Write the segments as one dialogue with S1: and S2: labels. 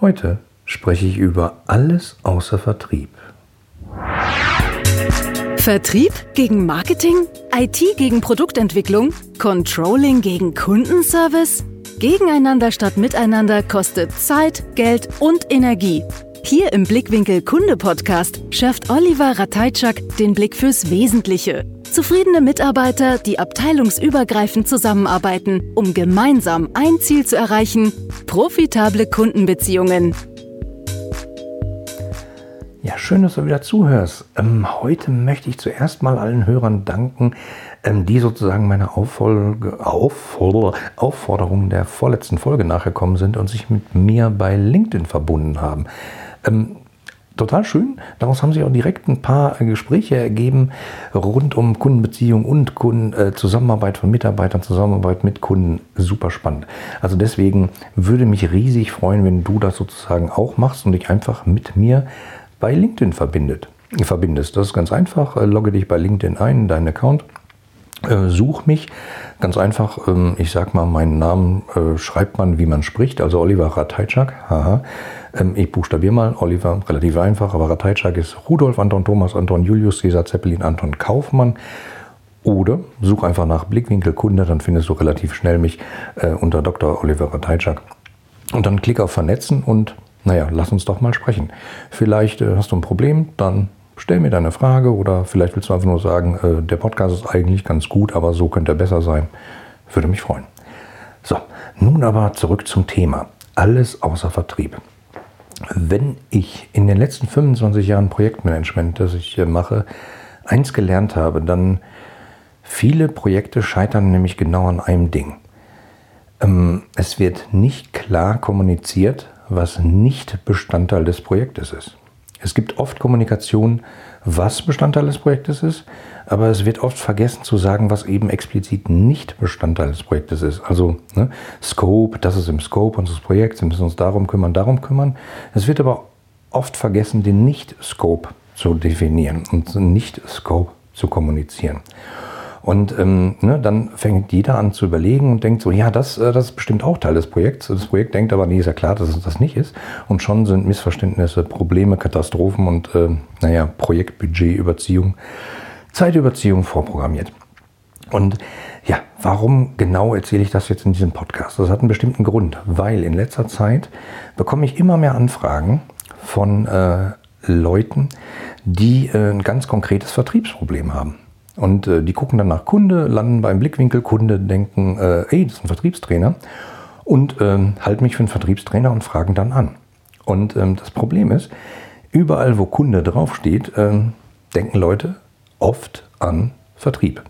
S1: Heute spreche ich über alles außer Vertrieb.
S2: Vertrieb gegen Marketing? IT gegen Produktentwicklung? Controlling gegen Kundenservice? Gegeneinander statt miteinander kostet Zeit, Geld und Energie. Hier im Blickwinkel Kunde Podcast schärft Oliver Ratajczak den Blick fürs Wesentliche. Zufriedene Mitarbeiter, die abteilungsübergreifend zusammenarbeiten, um gemeinsam ein Ziel zu erreichen, profitable Kundenbeziehungen.
S1: Ja, schön, dass du wieder zuhörst. Ähm, heute möchte ich zuerst mal allen Hörern danken, ähm, die sozusagen meiner Auffolge, Aufforder, Aufforderung der vorletzten Folge nachgekommen sind und sich mit mir bei LinkedIn verbunden haben. Ähm, total schön. Daraus haben sich auch direkt ein paar Gespräche ergeben rund um Kundenbeziehung und Kunden, äh, Zusammenarbeit von Mitarbeitern, Zusammenarbeit mit Kunden. Super spannend. Also deswegen würde mich riesig freuen, wenn du das sozusagen auch machst und dich einfach mit mir bei LinkedIn verbindet, verbindest. Das ist ganz einfach. Äh, logge dich bei LinkedIn ein, deinen Account. Äh, such mich ganz einfach. Ähm, ich sag mal, meinen Namen äh, schreibt man, wie man spricht, also Oliver Ratajczak. Haha. Ähm, ich buchstabiere mal Oliver, relativ einfach, aber Ratajczak ist Rudolf Anton Thomas Anton Julius Caesar Zeppelin Anton Kaufmann. Oder such einfach nach Blickwinkel Kunde, dann findest du relativ schnell mich äh, unter Dr. Oliver Ratajczak. Und dann klick auf Vernetzen und naja, lass uns doch mal sprechen. Vielleicht hast du ein Problem, dann stell mir deine Frage oder vielleicht willst du einfach nur sagen, äh, der Podcast ist eigentlich ganz gut, aber so könnte er besser sein. Würde mich freuen. So, nun aber zurück zum Thema. Alles außer Vertrieb. Wenn ich in den letzten 25 Jahren Projektmanagement, das ich mache, eins gelernt habe, dann viele Projekte scheitern nämlich genau an einem Ding. Ähm, es wird nicht klar kommuniziert, was nicht Bestandteil des Projektes ist. Es gibt oft Kommunikation, was Bestandteil des Projektes ist, aber es wird oft vergessen zu sagen, was eben explizit nicht Bestandteil des Projektes ist. Also ne, Scope, das ist im Scope unseres Projekts, wir müssen uns darum kümmern, darum kümmern. Es wird aber oft vergessen, den Nicht-Scope zu definieren und Nicht-Scope zu kommunizieren. Und ähm, ne, dann fängt jeder an zu überlegen und denkt so, ja, das, äh, das ist bestimmt auch Teil des Projekts. Das Projekt denkt aber, nee, ist ja klar, dass es das nicht ist. Und schon sind Missverständnisse, Probleme, Katastrophen und, äh, naja, Projektbudgetüberziehung, Zeitüberziehung vorprogrammiert. Und ja, warum genau erzähle ich das jetzt in diesem Podcast? Das hat einen bestimmten Grund, weil in letzter Zeit bekomme ich immer mehr Anfragen von äh, Leuten, die äh, ein ganz konkretes Vertriebsproblem haben. Und äh, die gucken dann nach Kunde, landen beim Blickwinkel Kunde, denken, äh, ey, das ist ein Vertriebstrainer und ähm, halten mich für einen Vertriebstrainer und fragen dann an. Und ähm, das Problem ist, überall wo Kunde draufsteht, ähm, denken Leute oft an Vertrieb.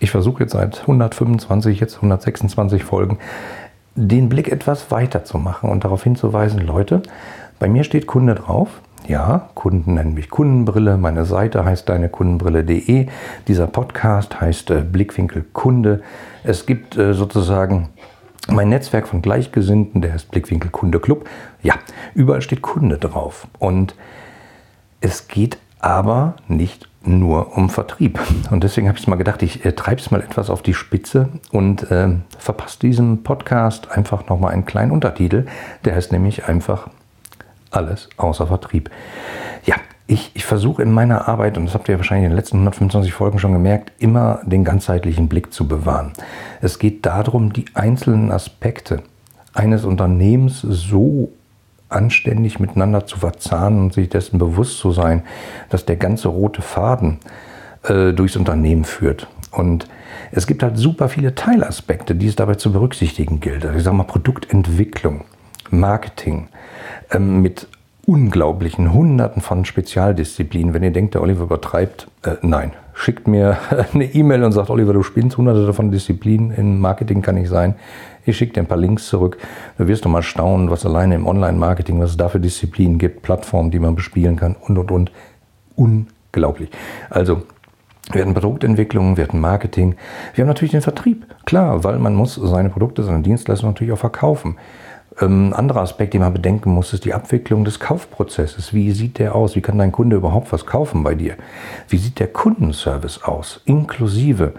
S1: Ich versuche jetzt seit 125, jetzt 126 Folgen, den Blick etwas weiter zu machen und darauf hinzuweisen, Leute, bei mir steht Kunde drauf, ja, Kunden nennen mich Kundenbrille. Meine Seite heißt deinekundenbrille.de. Dieser Podcast heißt äh, Blickwinkel Kunde. Es gibt äh, sozusagen mein Netzwerk von Gleichgesinnten, der heißt Blickwinkel Kunde Club. Ja, überall steht Kunde drauf. Und es geht aber nicht nur um Vertrieb. Und deswegen habe ich mal gedacht, ich äh, treibe es mal etwas auf die Spitze und äh, verpasse diesem Podcast einfach nochmal einen kleinen Untertitel. Der heißt nämlich einfach alles außer Vertrieb. Ja, ich, ich versuche in meiner Arbeit, und das habt ihr wahrscheinlich in den letzten 125 Folgen schon gemerkt, immer den ganzheitlichen Blick zu bewahren. Es geht darum, die einzelnen Aspekte eines Unternehmens so anständig miteinander zu verzahnen und sich dessen bewusst zu sein, dass der ganze rote Faden äh, durchs Unternehmen führt. Und es gibt halt super viele Teilaspekte, die es dabei zu berücksichtigen gilt. Also ich sage mal Produktentwicklung, Marketing, ähm, mit unglaublichen Hunderten von Spezialdisziplinen. Wenn ihr denkt, der Oliver übertreibt, äh, nein. Schickt mir eine E-Mail und sagt, Oliver, du spinnst hunderte von Disziplinen im Marketing kann nicht sein. Ich schicke dir ein paar Links zurück. Da wirst du mal staunen, was alleine im Online-Marketing, was es da für Disziplinen gibt, Plattformen, die man bespielen kann und, und, und. Unglaublich. Also, wir hatten Produktentwicklung, wir hatten Marketing. Wir haben natürlich den Vertrieb. Klar, weil man muss seine Produkte, seine Dienstleistungen natürlich auch verkaufen. Ähm, anderer Aspekt, den man bedenken muss, ist die Abwicklung des Kaufprozesses. Wie sieht der aus? Wie kann dein Kunde überhaupt was kaufen bei dir? Wie sieht der Kundenservice aus? Inklusive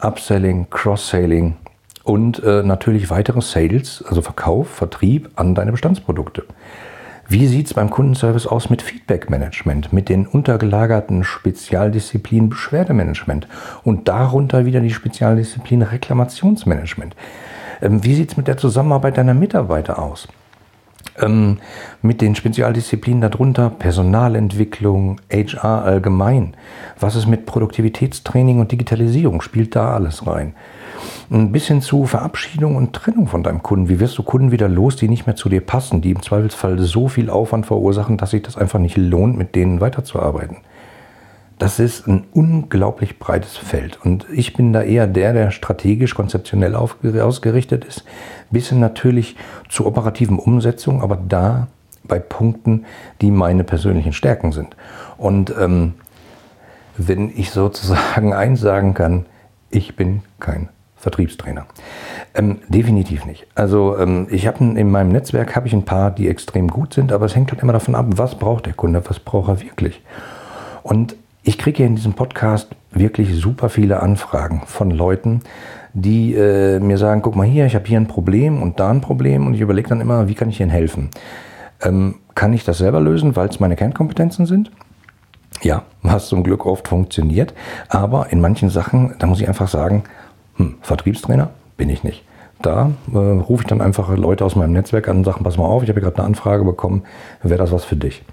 S1: Upselling, Cross-Selling und äh, natürlich weitere Sales, also Verkauf, Vertrieb an deine Bestandsprodukte. Wie sieht es beim Kundenservice aus mit Feedback-Management, mit den untergelagerten Spezialdisziplinen Beschwerdemanagement und darunter wieder die Spezialdisziplin Reklamationsmanagement? Ähm, wie sieht es mit der Zusammenarbeit deiner Mitarbeiter aus? Ähm, mit den Spezialdisziplinen darunter Personalentwicklung, HR allgemein. Was ist mit Produktivitätstraining und Digitalisierung? Spielt da alles rein? Ein bisschen zu Verabschiedung und Trennung von deinem Kunden. Wie wirst du Kunden wieder los, die nicht mehr zu dir passen, die im Zweifelsfall so viel Aufwand verursachen, dass sich das einfach nicht lohnt, mit denen weiterzuarbeiten? Das ist ein unglaublich breites Feld. Und ich bin da eher der, der strategisch, konzeptionell ausgerichtet ist, bis hin natürlich zur operativen Umsetzung, aber da bei Punkten, die meine persönlichen Stärken sind. Und ähm, wenn ich sozusagen eins sagen kann, ich bin kein Vertriebstrainer. Ähm, definitiv nicht. Also ähm, ich habe in meinem Netzwerk habe ich ein paar, die extrem gut sind, aber es hängt halt immer davon ab, was braucht der Kunde, was braucht er wirklich. Und ich kriege ja in diesem Podcast wirklich super viele Anfragen von Leuten, die äh, mir sagen, guck mal hier, ich habe hier ein Problem und da ein Problem und ich überlege dann immer, wie kann ich Ihnen helfen? Ähm, kann ich das selber lösen, weil es meine Kernkompetenzen sind? Ja, was zum Glück oft funktioniert. Aber in manchen Sachen, da muss ich einfach sagen, hm, Vertriebstrainer bin ich nicht. Da äh, rufe ich dann einfach Leute aus meinem Netzwerk an und sage, pass mal auf, ich habe gerade eine Anfrage bekommen, wäre das was für dich?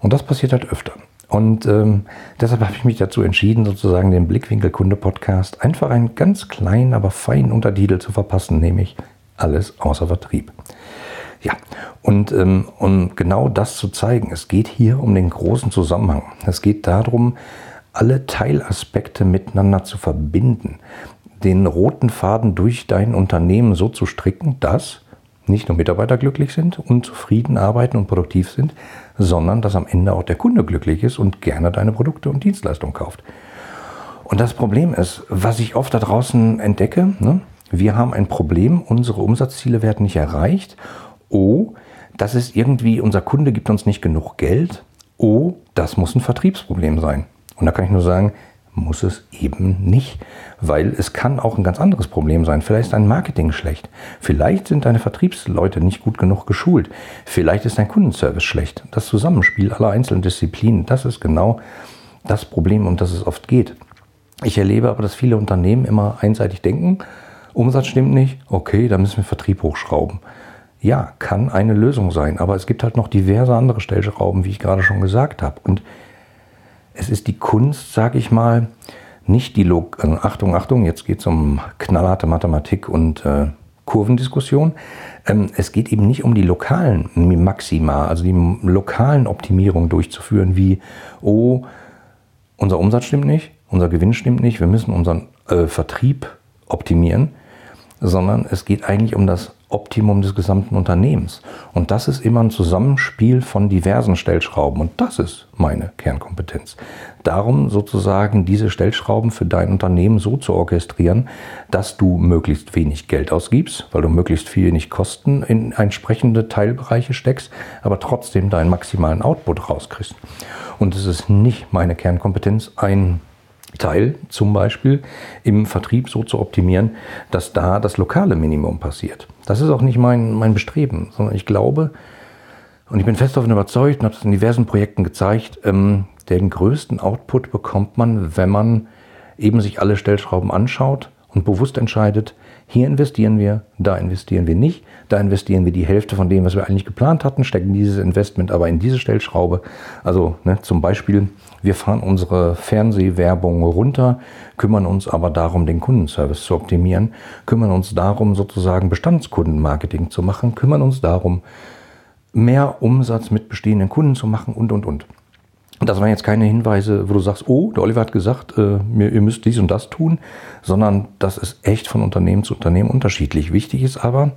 S1: Und das passiert halt öfter. Und ähm, deshalb habe ich mich dazu entschieden, sozusagen den Blickwinkel Kunde Podcast einfach einen ganz kleinen, aber feinen Untertitel zu verpassen, nämlich alles außer Vertrieb. Ja, und ähm, um genau das zu zeigen, es geht hier um den großen Zusammenhang. Es geht darum, alle Teilaspekte miteinander zu verbinden, den roten Faden durch dein Unternehmen so zu stricken, dass nicht nur Mitarbeiter glücklich sind und zufrieden arbeiten und produktiv sind, sondern dass am Ende auch der Kunde glücklich ist und gerne deine Produkte und Dienstleistungen kauft. Und das Problem ist, was ich oft da draußen entdecke, ne, wir haben ein Problem, unsere Umsatzziele werden nicht erreicht. Oh, das ist irgendwie, unser Kunde gibt uns nicht genug Geld. Oh, das muss ein Vertriebsproblem sein. Und da kann ich nur sagen, muss es eben nicht, weil es kann auch ein ganz anderes Problem sein. Vielleicht ist dein Marketing schlecht, vielleicht sind deine Vertriebsleute nicht gut genug geschult, vielleicht ist dein Kundenservice schlecht. Das Zusammenspiel aller einzelnen Disziplinen, das ist genau das Problem, um das es oft geht. Ich erlebe aber, dass viele Unternehmen immer einseitig denken, Umsatz stimmt nicht, okay, dann müssen wir Vertrieb hochschrauben. Ja, kann eine Lösung sein, aber es gibt halt noch diverse andere Stellschrauben, wie ich gerade schon gesagt habe. Und es ist die Kunst, sage ich mal, nicht die Log also Achtung, Achtung, jetzt geht es um knallharte Mathematik und äh, Kurvendiskussion. Ähm, es geht eben nicht um die lokalen Maxima, also die lokalen Optimierungen durchzuführen, wie, oh, unser Umsatz stimmt nicht, unser Gewinn stimmt nicht, wir müssen unseren äh, Vertrieb optimieren, sondern es geht eigentlich um das Optimum des gesamten Unternehmens. Und das ist immer ein Zusammenspiel von diversen Stellschrauben. Und das ist meine Kernkompetenz. Darum sozusagen diese Stellschrauben für dein Unternehmen so zu orchestrieren, dass du möglichst wenig Geld ausgibst, weil du möglichst viel wenig Kosten in entsprechende Teilbereiche steckst, aber trotzdem deinen maximalen Output rauskriegst. Und es ist nicht meine Kernkompetenz, ein Teil zum Beispiel im Vertrieb so zu optimieren, dass da das lokale Minimum passiert. Das ist auch nicht mein, mein Bestreben, sondern ich glaube und ich bin fest davon überzeugt und habe es in diversen Projekten gezeigt, ähm, den größten Output bekommt man, wenn man eben sich alle Stellschrauben anschaut und bewusst entscheidet, hier investieren wir, da investieren wir nicht, da investieren wir die Hälfte von dem, was wir eigentlich geplant hatten, stecken dieses Investment aber in diese Stellschraube. Also ne, zum Beispiel, wir fahren unsere Fernsehwerbung runter, kümmern uns aber darum, den Kundenservice zu optimieren, kümmern uns darum, sozusagen Bestandskundenmarketing zu machen, kümmern uns darum, mehr Umsatz mit bestehenden Kunden zu machen und, und, und. Das waren jetzt keine Hinweise, wo du sagst, oh, der Oliver hat gesagt, äh, ihr müsst dies und das tun, sondern das ist echt von Unternehmen zu Unternehmen unterschiedlich. Wichtig ist aber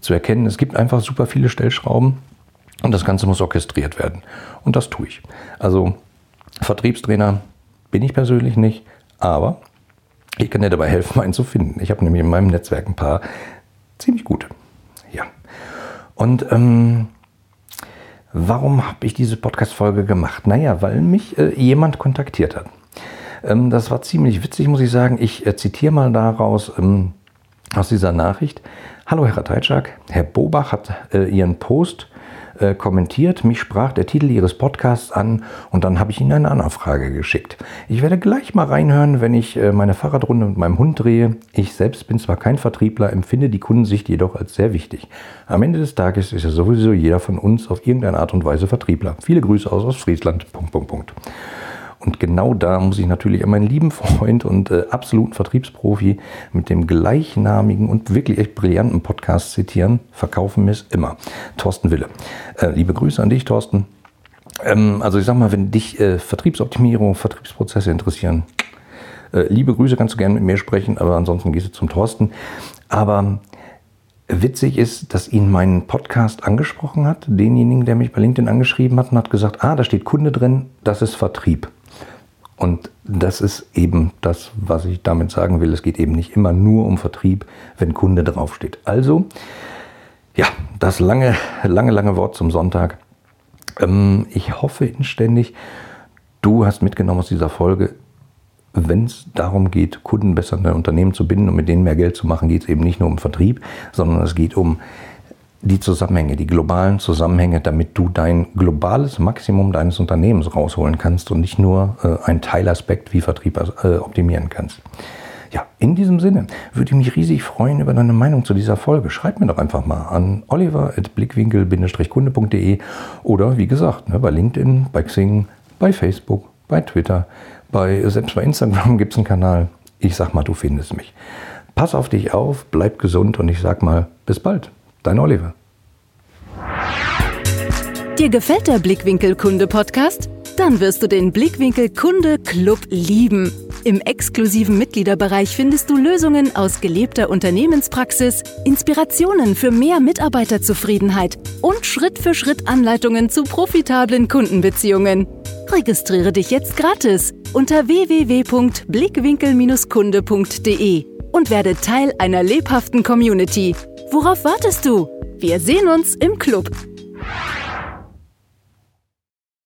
S1: zu erkennen, es gibt einfach super viele Stellschrauben und das Ganze muss orchestriert werden. Und das tue ich. Also Vertriebstrainer bin ich persönlich nicht, aber ich kann dir dabei helfen, einen zu finden. Ich habe nämlich in meinem Netzwerk ein paar ziemlich gute. Ja. Und ähm, Warum habe ich diese Podcast-Folge gemacht? Naja, weil mich äh, jemand kontaktiert hat. Ähm, das war ziemlich witzig, muss ich sagen. Ich äh, zitiere mal daraus. Ähm, aus dieser Nachricht. Hallo Herr Rateitschak, Herr Bobach hat äh, Ihren Post äh, kommentiert. Mich sprach der Titel Ihres Podcasts an und dann habe ich Ihnen eine Anfrage geschickt. Ich werde gleich mal reinhören, wenn ich äh, meine Fahrradrunde mit meinem Hund drehe. Ich selbst bin zwar kein Vertriebler, empfinde die Kundensicht jedoch als sehr wichtig. Am Ende des Tages ist ja sowieso jeder von uns auf irgendeine Art und Weise Vertriebler. Viele Grüße aus Ostfriesland. Punkt, Punkt, Punkt. Und genau da muss ich natürlich an meinen lieben Freund und äh, absoluten Vertriebsprofi mit dem gleichnamigen und wirklich echt brillanten Podcast zitieren. Verkaufen ist immer. Thorsten Wille. Äh, liebe Grüße an dich, Thorsten. Ähm, also ich sag mal, wenn dich äh, Vertriebsoptimierung, Vertriebsprozesse interessieren, äh, liebe Grüße, kannst du gerne mit mir sprechen, aber ansonsten gehst du zum Thorsten. Aber Witzig ist, dass ihn mein Podcast angesprochen hat, denjenigen, der mich bei LinkedIn angeschrieben hat und hat gesagt, ah, da steht Kunde drin, das ist Vertrieb. Und das ist eben das, was ich damit sagen will. Es geht eben nicht immer nur um Vertrieb, wenn Kunde draufsteht. Also, ja, das lange, lange, lange Wort zum Sonntag. Ähm, ich hoffe inständig, du hast mitgenommen aus dieser Folge, wenn es darum geht, Kunden besser in ein Unternehmen zu binden und mit denen mehr Geld zu machen, geht es eben nicht nur um Vertrieb, sondern es geht um die Zusammenhänge, die globalen Zusammenhänge, damit du dein globales Maximum deines Unternehmens rausholen kannst und nicht nur äh, einen Teilaspekt wie Vertrieb äh, optimieren kannst. Ja, in diesem Sinne würde ich mich riesig freuen über deine Meinung zu dieser Folge. Schreib mir doch einfach mal an oliver.blickwinkel-kunde.de oder wie gesagt, ne, bei LinkedIn, bei Xing, bei Facebook, bei Twitter, bei, selbst bei Instagram gibt es einen Kanal. Ich sag mal, du findest mich. Pass auf dich auf, bleib gesund und ich sag mal, bis bald. Dein Oliver.
S2: Dir gefällt der Blickwinkel Kunde Podcast? Dann wirst du den Blickwinkel Kunde Club lieben. Im exklusiven Mitgliederbereich findest du Lösungen aus gelebter Unternehmenspraxis, Inspirationen für mehr Mitarbeiterzufriedenheit und Schritt für Schritt Anleitungen zu profitablen Kundenbeziehungen. Registriere dich jetzt gratis unter www.blickwinkel-kunde.de und werde Teil einer lebhaften Community. Worauf wartest du? Wir sehen uns im Club.